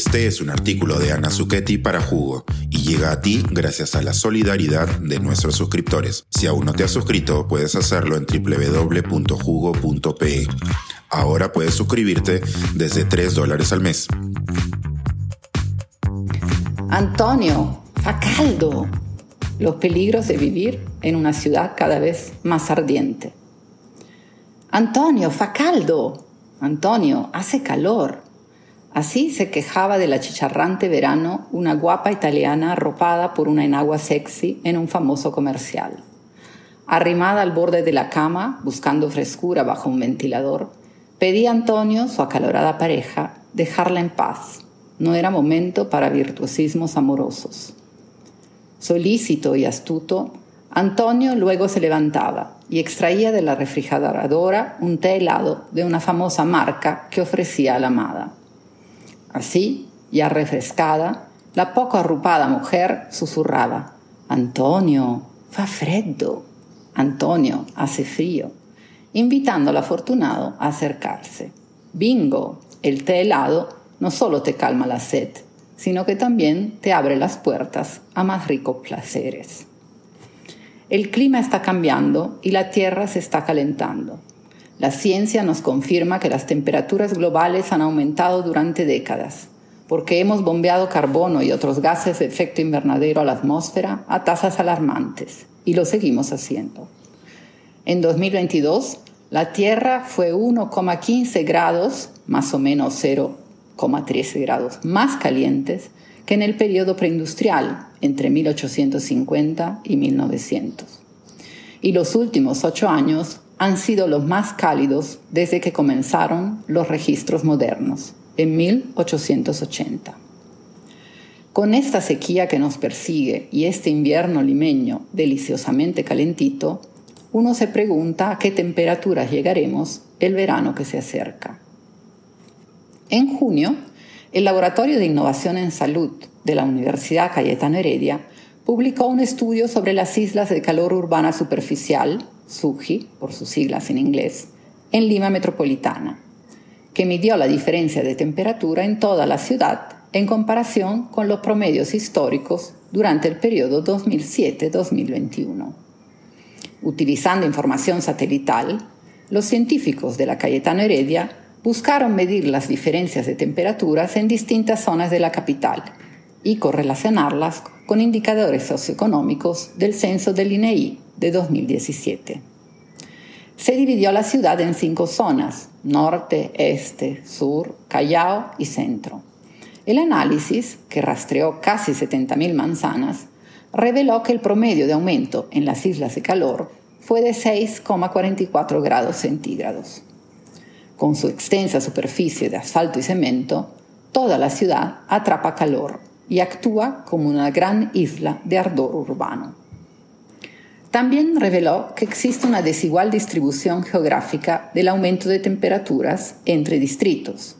Este es un artículo de Ana Zucchetti para Jugo y llega a ti gracias a la solidaridad de nuestros suscriptores. Si aún no te has suscrito, puedes hacerlo en www.jugo.pe. Ahora puedes suscribirte desde 3 dólares al mes. Antonio, fa caldo. Los peligros de vivir en una ciudad cada vez más ardiente. Antonio, fa caldo. Antonio, hace calor. Así se quejaba del achicharrante verano una guapa italiana arropada por una enagua sexy en un famoso comercial. Arrimada al borde de la cama, buscando frescura bajo un ventilador, pedía a Antonio, su acalorada pareja, dejarla en paz. No era momento para virtuosismos amorosos. Solícito y astuto, Antonio luego se levantaba y extraía de la refrigeradora un té helado de una famosa marca que ofrecía a la amada. Así, ya refrescada, la poco arrupada mujer susurraba, Antonio, fa freddo. Antonio, hace frío, invitando al afortunado a acercarse. Bingo, el té helado no solo te calma la sed, sino que también te abre las puertas a más ricos placeres. El clima está cambiando y la Tierra se está calentando. La ciencia nos confirma que las temperaturas globales han aumentado durante décadas, porque hemos bombeado carbono y otros gases de efecto invernadero a la atmósfera a tasas alarmantes, y lo seguimos haciendo. En 2022, la Tierra fue 1,15 grados, más o menos 0,13 grados más calientes que en el periodo preindustrial, entre 1850 y 1900. Y los últimos ocho años han sido los más cálidos desde que comenzaron los registros modernos, en 1880. Con esta sequía que nos persigue y este invierno limeño deliciosamente calentito, uno se pregunta a qué temperaturas llegaremos el verano que se acerca. En junio, el Laboratorio de Innovación en Salud de la Universidad Cayetano Heredia publicó un estudio sobre las islas de calor urbana superficial SUGI, por sus siglas en inglés, en Lima Metropolitana, que midió la diferencia de temperatura en toda la ciudad en comparación con los promedios históricos durante el periodo 2007-2021. Utilizando información satelital, los científicos de la Cayetano Heredia buscaron medir las diferencias de temperaturas en distintas zonas de la capital y correlacionarlas con indicadores socioeconómicos del censo del INEI de 2017. Se dividió la ciudad en cinco zonas, norte, este, sur, Callao y centro. El análisis, que rastreó casi 70.000 manzanas, reveló que el promedio de aumento en las islas de calor fue de 6,44 grados centígrados. Con su extensa superficie de asfalto y cemento, toda la ciudad atrapa calor y actúa como una gran isla de ardor urbano. También reveló que existe una desigual distribución geográfica del aumento de temperaturas entre distritos.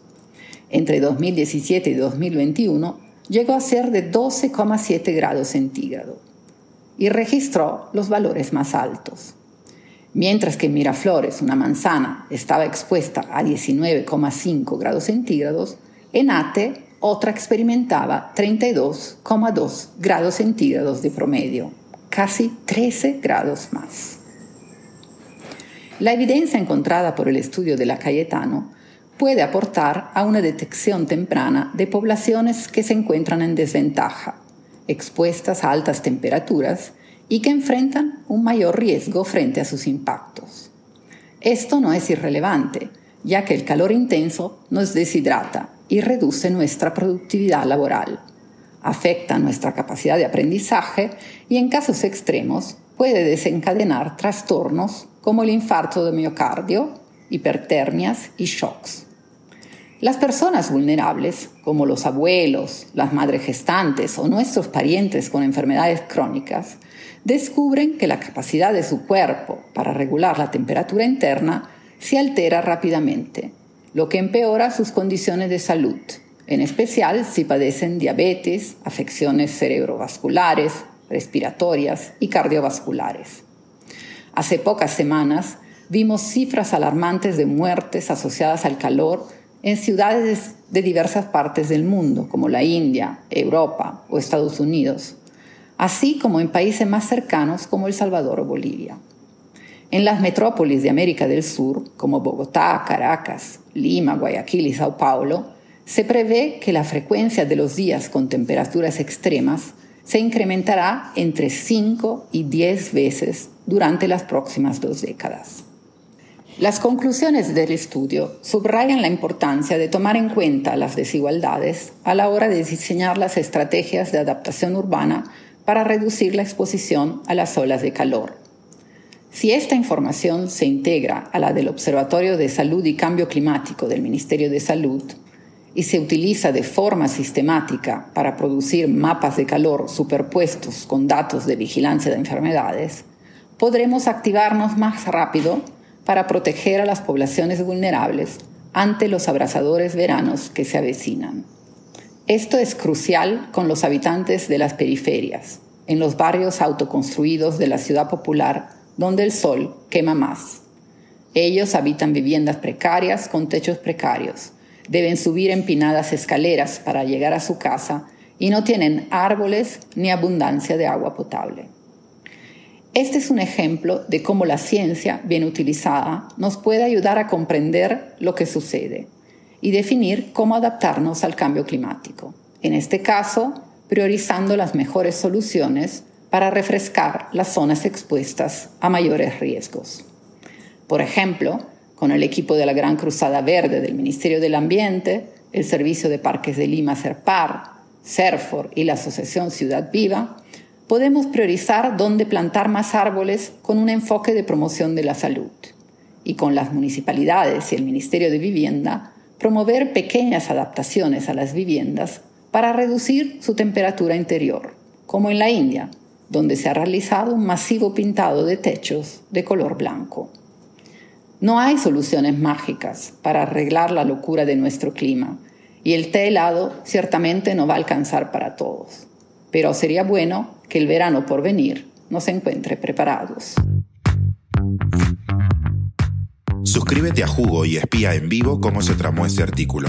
Entre 2017 y 2021 llegó a ser de 12,7 grados centígrados y registró los valores más altos. Mientras que Miraflores una manzana estaba expuesta a 19,5 grados centígrados, en Ate otra experimentaba 32,2 grados centígrados de promedio casi 13 grados más. La evidencia encontrada por el estudio de la Cayetano puede aportar a una detección temprana de poblaciones que se encuentran en desventaja, expuestas a altas temperaturas y que enfrentan un mayor riesgo frente a sus impactos. Esto no es irrelevante, ya que el calor intenso nos deshidrata y reduce nuestra productividad laboral afecta nuestra capacidad de aprendizaje y en casos extremos puede desencadenar trastornos como el infarto de miocardio, hipertermias y shocks. Las personas vulnerables, como los abuelos, las madres gestantes o nuestros parientes con enfermedades crónicas, descubren que la capacidad de su cuerpo para regular la temperatura interna se altera rápidamente, lo que empeora sus condiciones de salud en especial si padecen diabetes, afecciones cerebrovasculares, respiratorias y cardiovasculares. Hace pocas semanas vimos cifras alarmantes de muertes asociadas al calor en ciudades de diversas partes del mundo, como la India, Europa o Estados Unidos, así como en países más cercanos como El Salvador o Bolivia. En las metrópolis de América del Sur, como Bogotá, Caracas, Lima, Guayaquil y Sao Paulo, se prevé que la frecuencia de los días con temperaturas extremas se incrementará entre 5 y 10 veces durante las próximas dos décadas. Las conclusiones del estudio subrayan la importancia de tomar en cuenta las desigualdades a la hora de diseñar las estrategias de adaptación urbana para reducir la exposición a las olas de calor. Si esta información se integra a la del Observatorio de Salud y Cambio Climático del Ministerio de Salud y se utiliza de forma sistemática para producir mapas de calor superpuestos con datos de vigilancia de enfermedades, podremos activarnos más rápido para proteger a las poblaciones vulnerables ante los abrasadores veranos que se avecinan. Esto es crucial con los habitantes de las periferias, en los barrios autoconstruidos de la ciudad popular donde el sol quema más. Ellos habitan viviendas precarias con techos precarios, deben subir empinadas escaleras para llegar a su casa y no tienen árboles ni abundancia de agua potable. Este es un ejemplo de cómo la ciencia, bien utilizada, nos puede ayudar a comprender lo que sucede y definir cómo adaptarnos al cambio climático. En este caso, priorizando las mejores soluciones para refrescar las zonas expuestas a mayores riesgos. Por ejemplo, con el equipo de la Gran Cruzada Verde del Ministerio del Ambiente, el Servicio de Parques de Lima CERPAR, CERFOR y la Asociación Ciudad Viva, podemos priorizar dónde plantar más árboles con un enfoque de promoción de la salud. Y con las municipalidades y el Ministerio de Vivienda, promover pequeñas adaptaciones a las viviendas para reducir su temperatura interior, como en la India, donde se ha realizado un masivo pintado de techos de color blanco. No hay soluciones mágicas para arreglar la locura de nuestro clima, y el té helado ciertamente no va a alcanzar para todos pero sería bueno que el verano por venir nos encuentre preparados. Suscríbete a Jugo y espía en vivo cómo se tramó ese artículo.